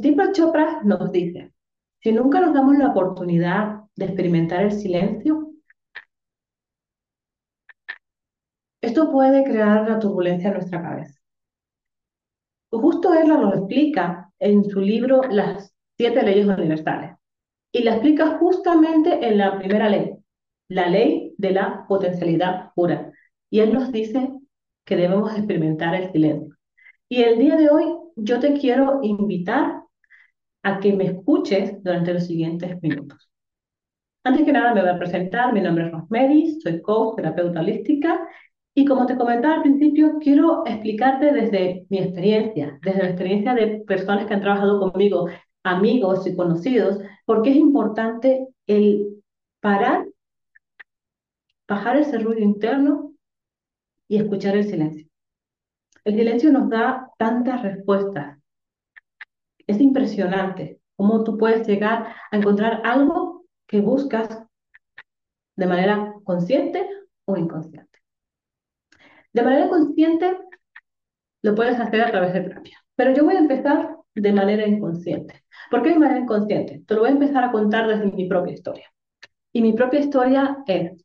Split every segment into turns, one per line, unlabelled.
Deepak Chopra nos dice, si nunca nos damos la oportunidad de experimentar el silencio, esto puede crear una turbulencia en nuestra cabeza. Justo él lo explica en su libro Las siete leyes universales. Y la explica justamente en la primera ley, la ley de la potencialidad pura. Y él nos dice que debemos experimentar el silencio. Y el día de hoy yo te quiero invitar a que me escuches durante los siguientes minutos. Antes que nada me voy a presentar, mi nombre es Rosmedis, soy coach, terapeuta holística y como te comentaba al principio, quiero explicarte desde mi experiencia, desde la experiencia de personas que han trabajado conmigo, amigos y conocidos, porque es importante el parar, bajar ese ruido interno y escuchar el silencio. El silencio nos da tantas respuestas. Es impresionante cómo tú puedes llegar a encontrar algo que buscas de manera consciente o inconsciente. De manera consciente lo puedes hacer a través de terapia. Pero yo voy a empezar de manera inconsciente. ¿Por qué de manera inconsciente? Te lo voy a empezar a contar desde mi propia historia. Y mi propia historia es,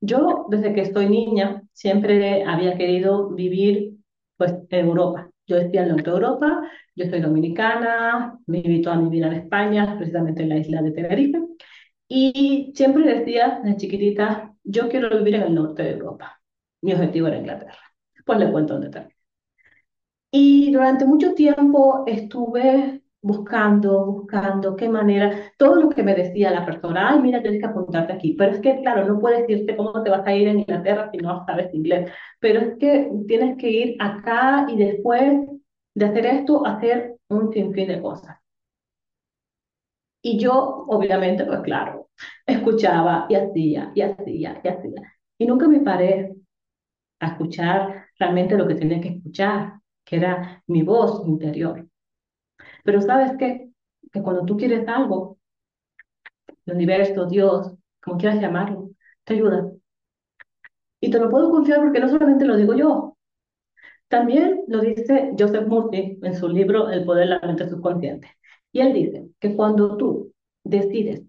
yo desde que estoy niña siempre había querido vivir pues, en Europa. Yo decía en de Europa, yo soy dominicana, me invito a vivir en España, precisamente en la isla de Tenerife. Y siempre decía, de chiquitita, yo quiero vivir en el norte de Europa mi objetivo era Inglaterra. Pues le cuento dónde terminé. Y durante mucho tiempo estuve buscando, buscando qué manera, todo lo que me decía la persona, ay, mira, tienes que apuntarte aquí, pero es que, claro, no puedes decirte cómo te vas a ir a Inglaterra si no sabes inglés, pero es que tienes que ir acá y después de hacer esto, hacer un sinfín de cosas. Y yo, obviamente, pues claro, escuchaba y hacía, y hacía, y hacía. Y nunca me paré a escuchar realmente lo que tenía que escuchar, que era mi voz interior. Pero sabes qué? Que cuando tú quieres algo, el universo, Dios, como quieras llamarlo, te ayuda. Y te lo puedo confiar porque no solamente lo digo yo, también lo dice Joseph Murphy en su libro El poder de la mente subconsciente. Y él dice que cuando tú decides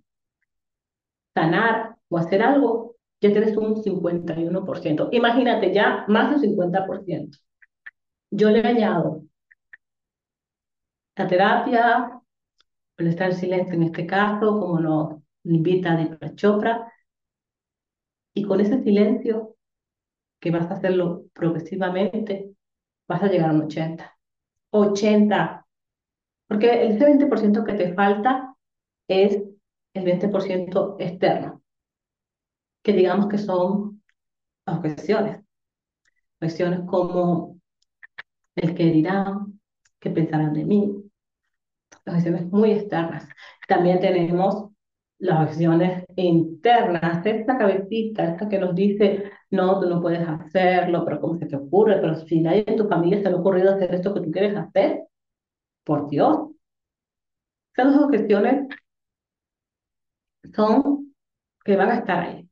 sanar o hacer algo, ya tienes un 51%. Imagínate, ya más del 50%. Yo le añado la terapia, el estar en silencio en este caso, como nos invita Deepak Chopra, y con ese silencio, que vas a hacerlo progresivamente, vas a llegar a un 80. 80. Porque el 20% que te falta es el 20% externo que digamos que son objeciones. Objeciones como el que dirán, qué pensarán de mí, objeciones muy externas. También tenemos las objeciones internas, esta cabecita, esta que nos dice, no, tú no puedes hacerlo, pero ¿cómo se te ocurre? Pero si nadie en tu familia se le ha ocurrido hacer esto que tú quieres hacer, por Dios. Esas dos objeciones son que van a estar ahí.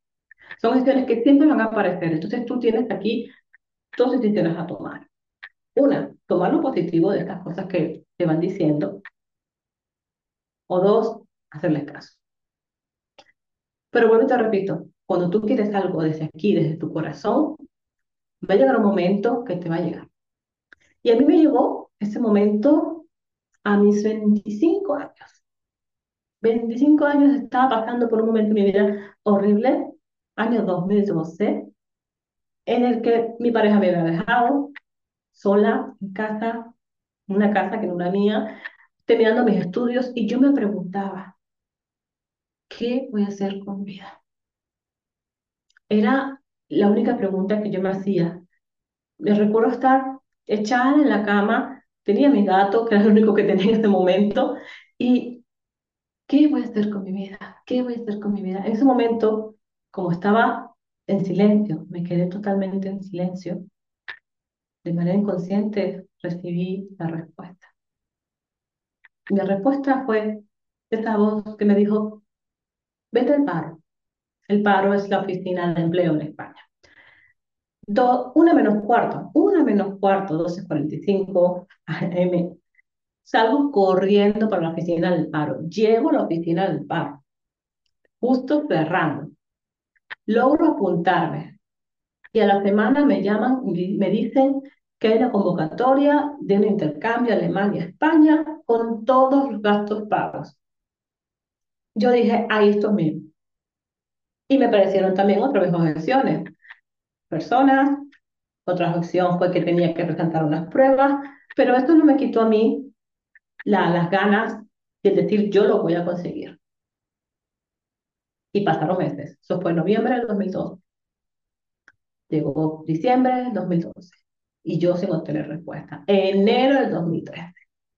Son decisiones que siempre van a aparecer. Entonces tú tienes aquí dos decisiones a tomar. Una, tomar lo positivo de estas cosas que te van diciendo. O dos, hacerles caso. Pero y te repito, cuando tú quieres algo desde aquí, desde tu corazón, va a llegar un momento que te va a llegar. Y a mí me llegó ese momento a mis 25 años. 25 años estaba pasando por un momento en mi vida horrible, año 2012, en el que mi pareja me había dejado sola en casa, una casa que no era mía, terminando mis estudios, y yo me preguntaba, ¿qué voy a hacer con mi vida? Era la única pregunta que yo me hacía. Me recuerdo estar echada en la cama, tenía mi gato, que era lo único que tenía en ese momento, y ¿qué voy a hacer con mi vida? ¿Qué voy a hacer con mi vida? En ese momento como estaba en silencio, me quedé totalmente en silencio, de manera inconsciente recibí la respuesta. Mi respuesta fue esa voz que me dijo, vete al paro. El paro es la oficina de empleo en España. Do, una menos cuarto, una menos cuarto, 12.45 AM. Salgo corriendo para la oficina del paro. Llego a la oficina del paro, justo cerrando. Logro apuntarme. Y a la semana me llaman y me dicen que una convocatoria de un intercambio Alemania-España con todos los gastos pagos. Yo dije, ahí esto mismo. Y me parecieron también otras objeciones. Personas, otra opción fue que tenía que presentar unas pruebas, pero esto no me quitó a mí las ganas de decir yo lo voy a conseguir. Y pasaron meses. Eso fue noviembre del 2012. Llegó diciembre del 2012 y yo sin obtener respuesta. Enero del 2013.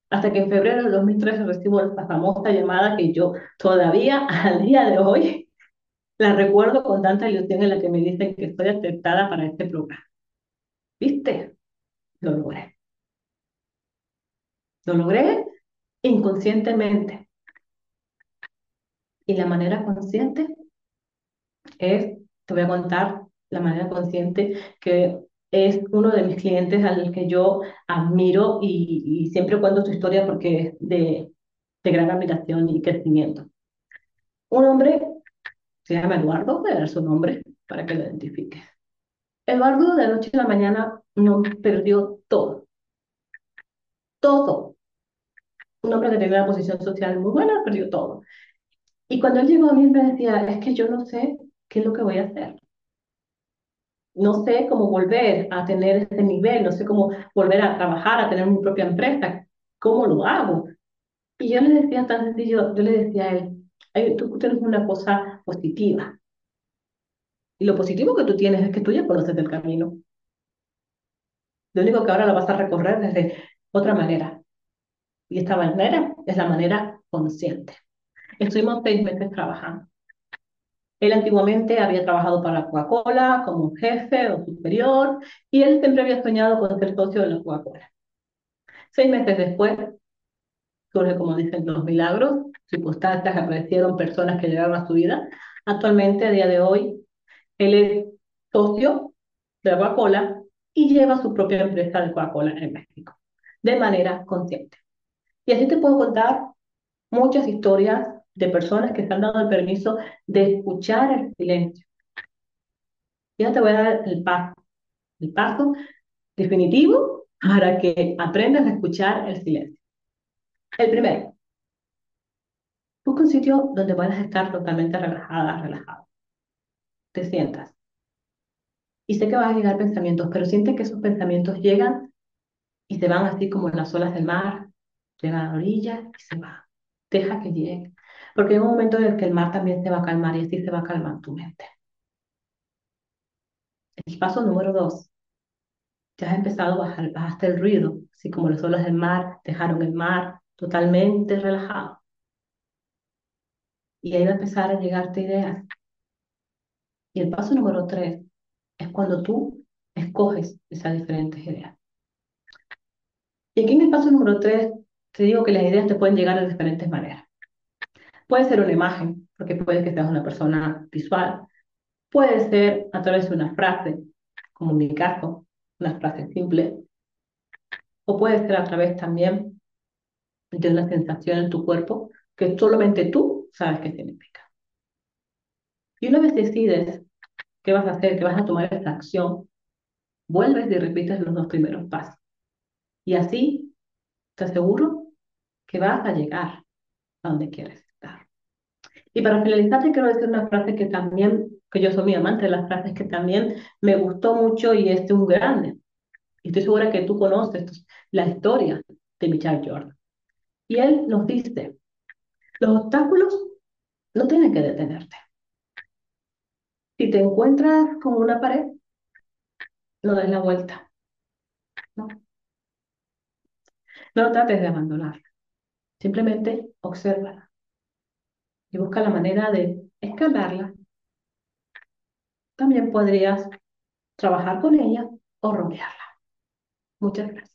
Hasta que en febrero del 2013 recibo la famosa llamada que yo todavía al día de hoy la recuerdo con tanta ilusión en la que me dicen que estoy aceptada para este programa. ¿Viste? Lo logré. Lo logré inconscientemente. Y la manera consciente es, te voy a contar la manera consciente que es uno de mis clientes al que yo admiro y, siempre cuento su historia porque es de, gran admiración y crecimiento. Un hombre, se llama Eduardo, voy a dar su nombre para que lo identifique. Eduardo de noche a la mañana no perdió todo. Todo. Un hombre que tenía una posición social muy buena, perdió todo. Y cuando él llegó a mí me decía, es que yo no sé qué es lo que voy a hacer no sé cómo volver a tener ese nivel, no sé cómo volver a trabajar, a tener mi propia empresa, ¿cómo lo hago? Y yo le decía tan sencillo, yo le decía a él, tú tienes una cosa positiva. Y lo positivo que tú tienes es que tú ya conoces el camino. Lo único que ahora lo vas a recorrer desde otra manera. Y esta manera es la manera consciente. Estuvimos seis meses trabajando. Él antiguamente había trabajado para Coca-Cola como jefe o superior y él siempre había soñado con ser socio de la Coca-Cola. Seis meses después, surge, como dicen, los milagros, circunstancias, aparecieron personas que llegaron a su vida. Actualmente, a día de hoy, él es socio de la Coca-Cola y lleva su propia empresa de Coca-Cola en México, de manera consciente. Y así te puedo contar muchas historias de personas que se han dado el permiso de escuchar el silencio. Ya te voy a dar el paso, el paso definitivo para que aprendas a escuchar el silencio. El primero, busca un sitio donde puedas estar totalmente relajada, relajado. Te sientas. Y sé que van a llegar pensamientos, pero siente que esos pensamientos llegan y se van así como en las olas del mar, llegan a la orilla y se van. Deja que lleguen. Porque hay un momento en el que el mar también se va a calmar y así se va a calmar tu mente. El paso número dos. Ya has empezado a bajar, bajaste el ruido, así como las olas del mar dejaron el mar totalmente relajado. Y ahí va a empezar a llegarte ideas. Y el paso número tres es cuando tú escoges esas diferentes ideas. Y aquí en el paso número tres te digo que las ideas te pueden llegar de diferentes maneras. Puede ser una imagen, porque puede que seas una persona visual. Puede ser a través de una frase, como en mi caso, una frase simple. O puede ser a través también de una sensación en tu cuerpo que solamente tú sabes qué significa. Y una vez decides qué vas a hacer, que vas a tomar esta acción, vuelves y repites los dos primeros pasos. Y así te aseguro que vas a llegar a donde quieres. Y para finalizar, te quiero decir una frase que también, que yo soy muy amante de las frases que también me gustó mucho y es de un grande. Y estoy segura que tú conoces la historia de Michael Jordan. Y él nos dice, los obstáculos no tienen que detenerte. Si te encuentras con una pared, no des la vuelta. No. No trates de abandonarla. Simplemente obsérvala y busca la manera de escalarla. También podrías trabajar con ella o rodearla. Muchas gracias.